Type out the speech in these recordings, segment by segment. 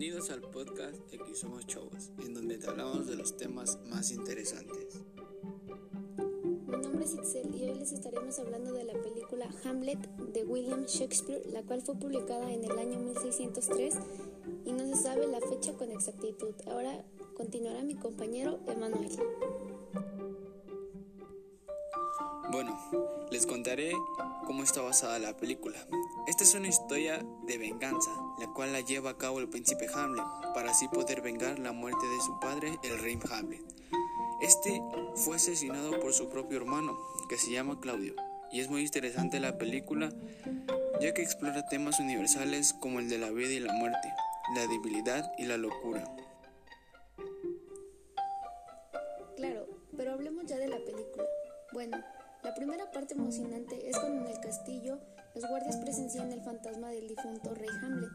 Bienvenidos al podcast X Somos Chavos, en donde te hablamos de los temas más interesantes. Mi nombre es Itzel y hoy les estaremos hablando de la película Hamlet de William Shakespeare, la cual fue publicada en el año 1603 y no se sabe la fecha con exactitud. Ahora continuará mi compañero Emanuel. Les contaré cómo está basada la película. Esta es una historia de venganza, la cual la lleva a cabo el príncipe Hamlet para así poder vengar la muerte de su padre, el rey Hamlet. Este fue asesinado por su propio hermano, que se llama Claudio, y es muy interesante la película ya que explora temas universales como el de la vida y la muerte, la debilidad y la locura. Emocionante es cuando en el castillo los guardias presencian el fantasma del difunto rey Hamlet.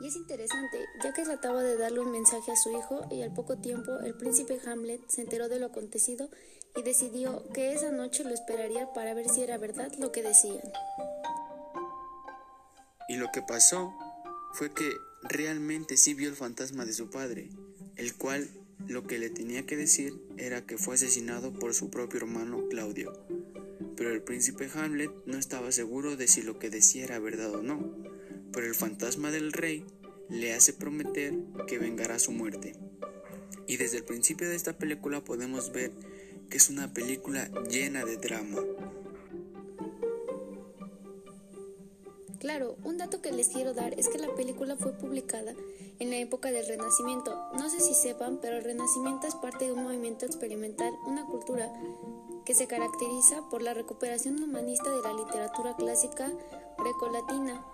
Y es interesante, ya que trataba de darle un mensaje a su hijo y al poco tiempo el príncipe Hamlet se enteró de lo acontecido y decidió que esa noche lo esperaría para ver si era verdad lo que decían. Y lo que pasó fue que realmente sí vio el fantasma de su padre, el cual lo que le tenía que decir era que fue asesinado por su propio hermano Claudio pero el príncipe Hamlet no estaba seguro de si lo que decía era verdad o no, pero el fantasma del rey le hace prometer que vengará su muerte. Y desde el principio de esta película podemos ver que es una película llena de drama. Claro, un dato que les quiero dar es que la película fue publicada en la época del Renacimiento. No sé si sepan, pero el Renacimiento es parte de un movimiento experimental, una cultura que se caracteriza por la recuperación humanista de la literatura clásica grecolatina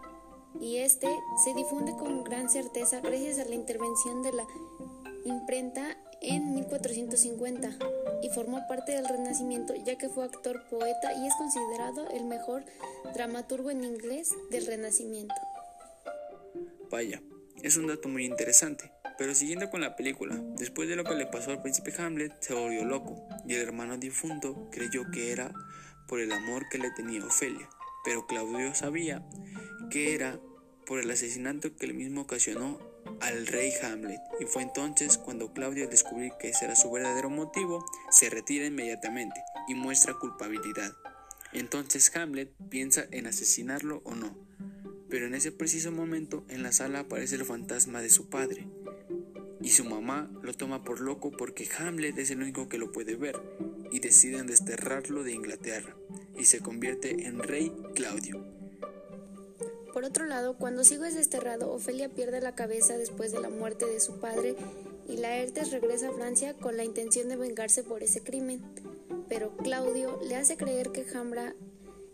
y este se difunde con gran certeza gracias a la intervención de la imprenta en 1450 y formó parte del Renacimiento ya que fue actor, poeta y es considerado el mejor dramaturgo en inglés del Renacimiento. Vaya, es un dato muy interesante. Pero siguiendo con la película, después de lo que le pasó al príncipe Hamlet, se volvió loco y el hermano difunto creyó que era por el amor que le tenía Ofelia, pero Claudio sabía que era por el asesinato que él mismo ocasionó al rey Hamlet y fue entonces cuando Claudio descubrió que ese era su verdadero motivo, se retira inmediatamente y muestra culpabilidad. Entonces Hamlet piensa en asesinarlo o no, pero en ese preciso momento en la sala aparece el fantasma de su padre, y su mamá lo toma por loco porque Hamlet es el único que lo puede ver y deciden desterrarlo de Inglaterra y se convierte en rey Claudio. Por otro lado, cuando Sigo es desterrado, Ofelia pierde la cabeza después de la muerte de su padre y Laertes regresa a Francia con la intención de vengarse por ese crimen. Pero Claudio le hace creer que Hambra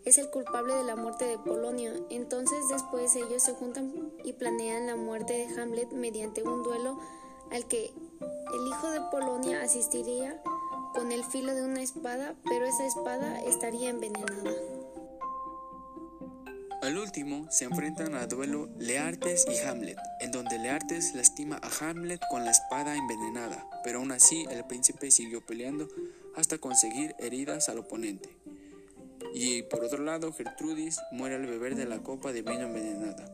es el culpable de la muerte de Polonio. Entonces después ellos se juntan y planean la muerte de Hamlet mediante un duelo al que el hijo de Polonia asistiría con el filo de una espada, pero esa espada estaría envenenada. Al último se enfrentan a duelo Leartes y Hamlet, en donde Leartes lastima a Hamlet con la espada envenenada, pero aún así el príncipe siguió peleando hasta conseguir heridas al oponente. Y por otro lado, Gertrudis muere al beber de la copa de vino envenenada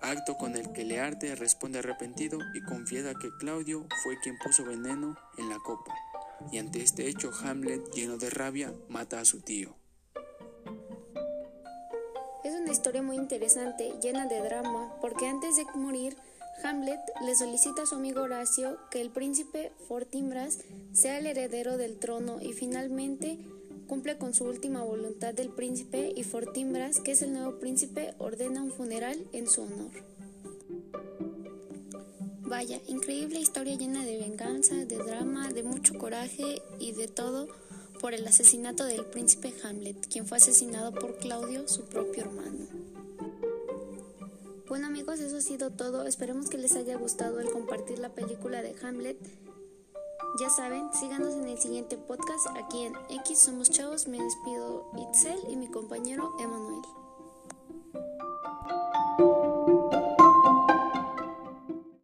acto con el que Learte responde arrepentido y confiesa que Claudio fue quien puso veneno en la copa, y ante este hecho Hamlet, lleno de rabia, mata a su tío. Es una historia muy interesante, llena de drama, porque antes de morir, Hamlet le solicita a su amigo Horacio que el príncipe Fortinbras sea el heredero del trono y finalmente cumple con su última voluntad del príncipe y Fortinbras, que es el nuevo príncipe, ordena un funeral en su honor. Vaya, increíble historia llena de venganza, de drama, de mucho coraje y de todo por el asesinato del príncipe Hamlet, quien fue asesinado por Claudio, su propio hermano. Bueno amigos, eso ha sido todo. Esperemos que les haya gustado el compartir la película de Hamlet ya saben, síganos en el siguiente podcast aquí en X Somos Chavos. Me despido Itzel y mi compañero Emanuel.